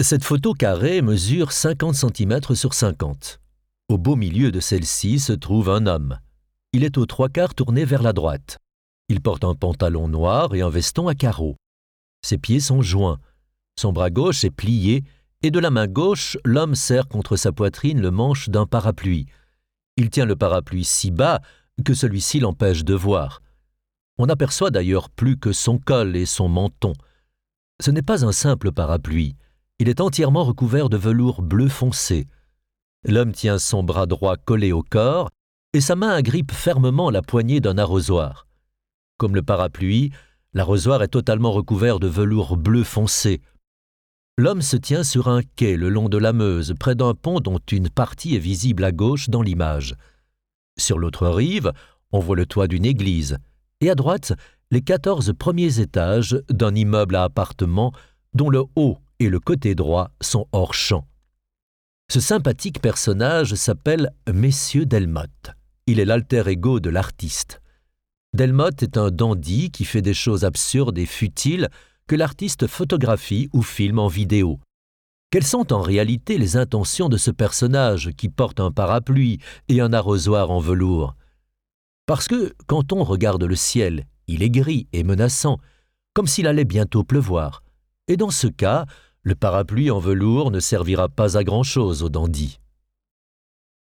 Cette photo carrée mesure 50 cm sur 50. Au beau milieu de celle-ci se trouve un homme. Il est aux trois quarts tourné vers la droite. Il porte un pantalon noir et un veston à carreaux. Ses pieds sont joints. Son bras gauche est plié et de la main gauche, l'homme serre contre sa poitrine le manche d'un parapluie. Il tient le parapluie si bas que celui-ci l'empêche de voir. On n'aperçoit d'ailleurs plus que son col et son menton. Ce n'est pas un simple parapluie. Il est entièrement recouvert de velours bleu foncé. L'homme tient son bras droit collé au corps et sa main agrippe fermement la poignée d'un arrosoir. Comme le parapluie, l'arrosoir est totalement recouvert de velours bleu foncé. L'homme se tient sur un quai le long de la Meuse, près d'un pont dont une partie est visible à gauche dans l'image. Sur l'autre rive, on voit le toit d'une église, et à droite, les quatorze premiers étages d'un immeuble à appartements dont le haut et le côté droit sont hors champ. Ce sympathique personnage s'appelle Messieurs Delmotte. Il est l'alter ego de l'artiste. Delmotte est un dandy qui fait des choses absurdes et futiles que l'artiste photographie ou filme en vidéo. Quelles sont en réalité les intentions de ce personnage qui porte un parapluie et un arrosoir en velours? Parce que, quand on regarde le ciel, il est gris et menaçant, comme s'il allait bientôt pleuvoir. Et dans ce cas, le parapluie en velours ne servira pas à grand-chose au dandy.